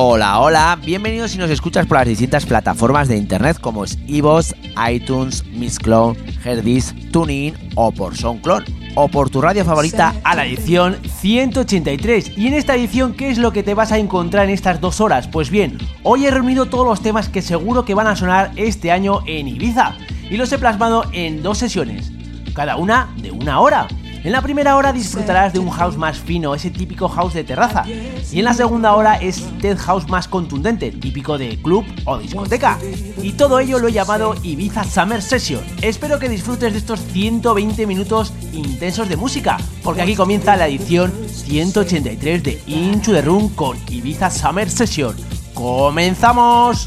Hola, hola, bienvenidos si nos escuchas por las distintas plataformas de internet como es iVoox, iTunes, Mixcloud, Herdis, TuneIn o por SoundCloud o por tu radio favorita a la edición 183. Y en esta edición, ¿qué es lo que te vas a encontrar en estas dos horas? Pues bien, hoy he reunido todos los temas que seguro que van a sonar este año en Ibiza y los he plasmado en dos sesiones, cada una de una hora. En la primera hora disfrutarás de un house más fino, ese típico house de terraza. Y en la segunda hora es dead house más contundente, típico de club o discoteca. Y todo ello lo he llamado Ibiza Summer Session. Espero que disfrutes de estos 120 minutos intensos de música, porque aquí comienza la edición 183 de Into the Room con Ibiza Summer Session. ¡Comenzamos!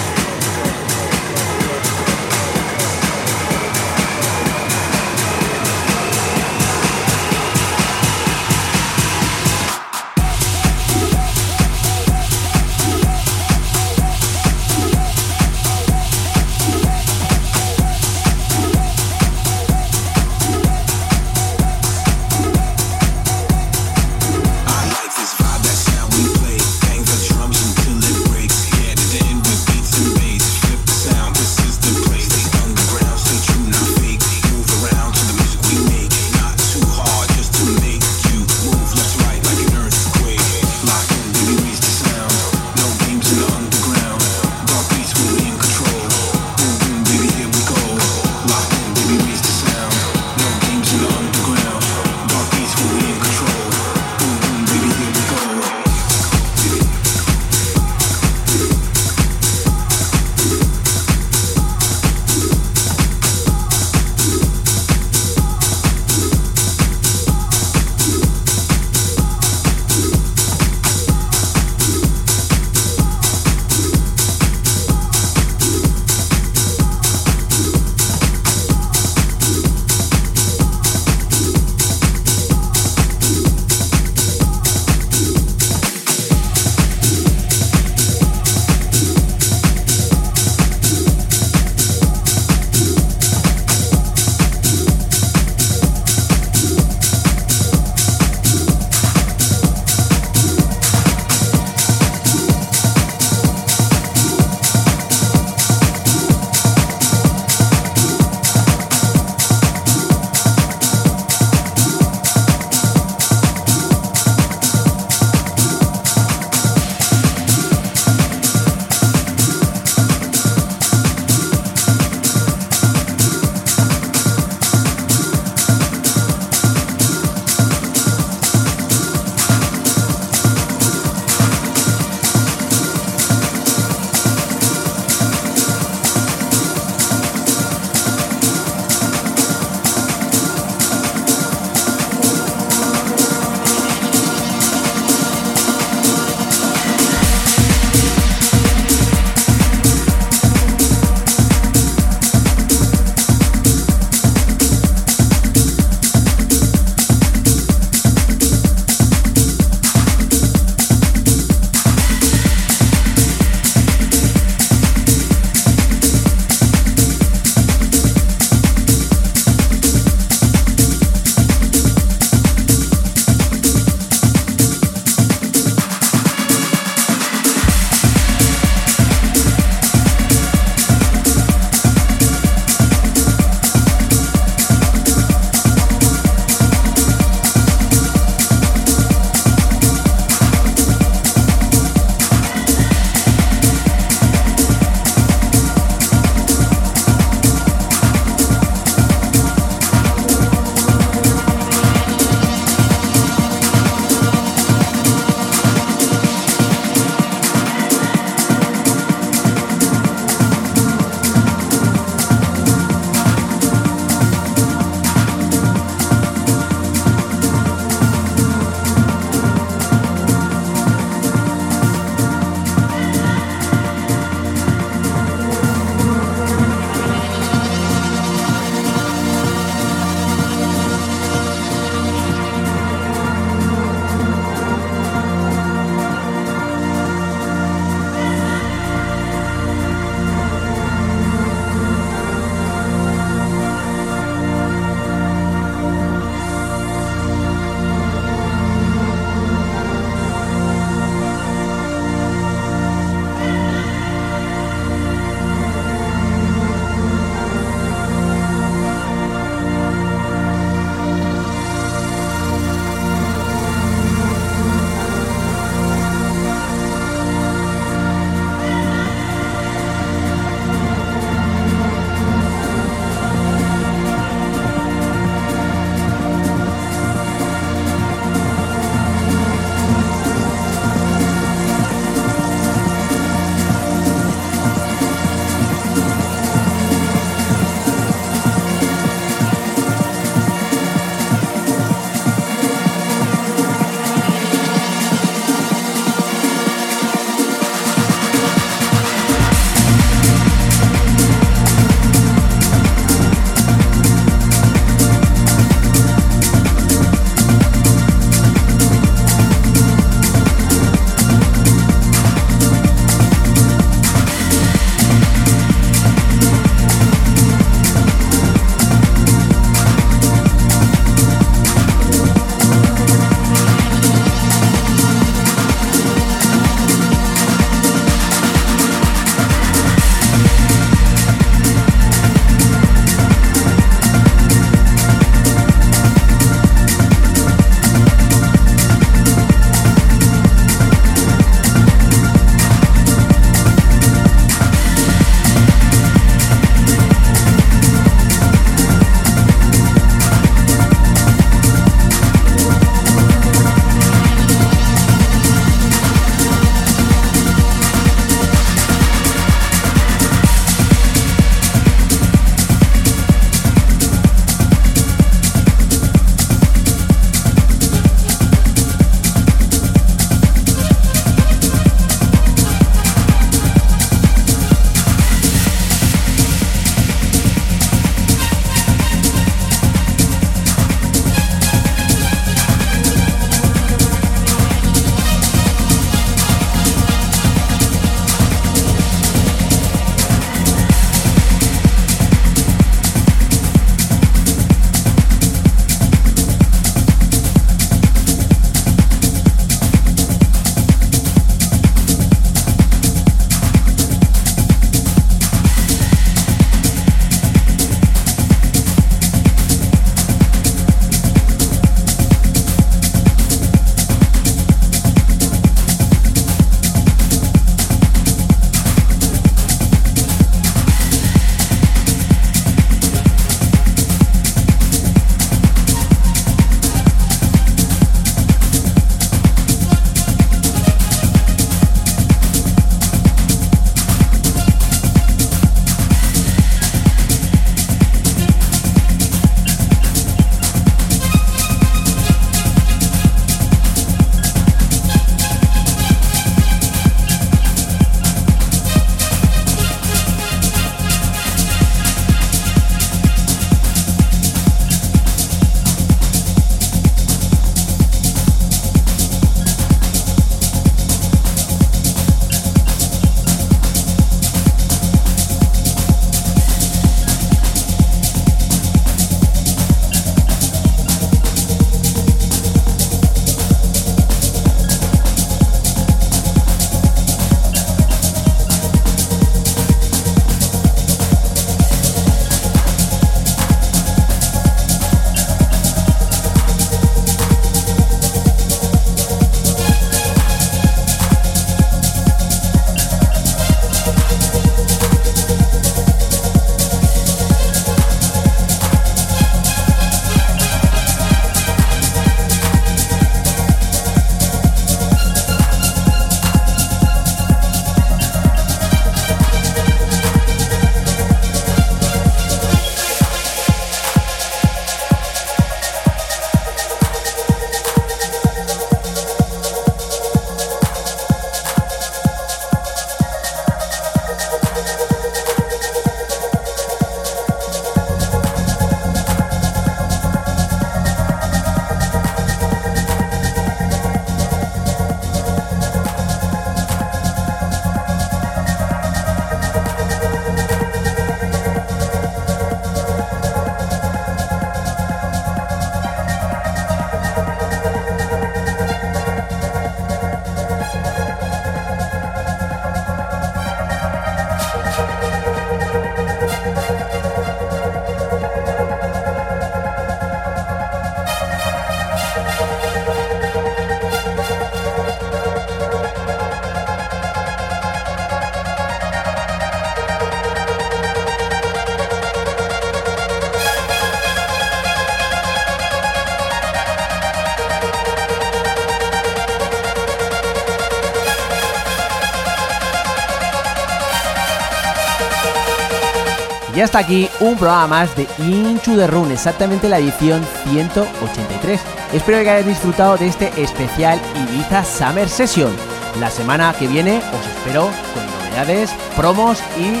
Y hasta aquí un programa más de Into the Run, exactamente la edición 183. Espero que hayáis disfrutado de este especial Ibiza Summer Session. La semana que viene os espero con novedades, promos y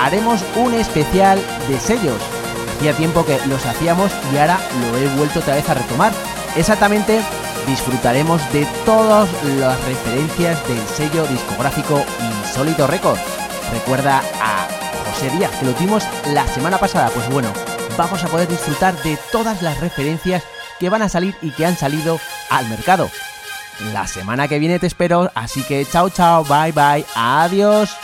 haremos un especial de sellos. Hacía tiempo que los hacíamos y ahora lo he vuelto otra vez a retomar. Exactamente disfrutaremos de todas las referencias del sello discográfico Insólito Records. Recuerda a José Díaz, que lo tuvimos la semana pasada. Pues bueno, vamos a poder disfrutar de todas las referencias que van a salir y que han salido al mercado. La semana que viene te espero, así que chao chao, bye bye, adiós.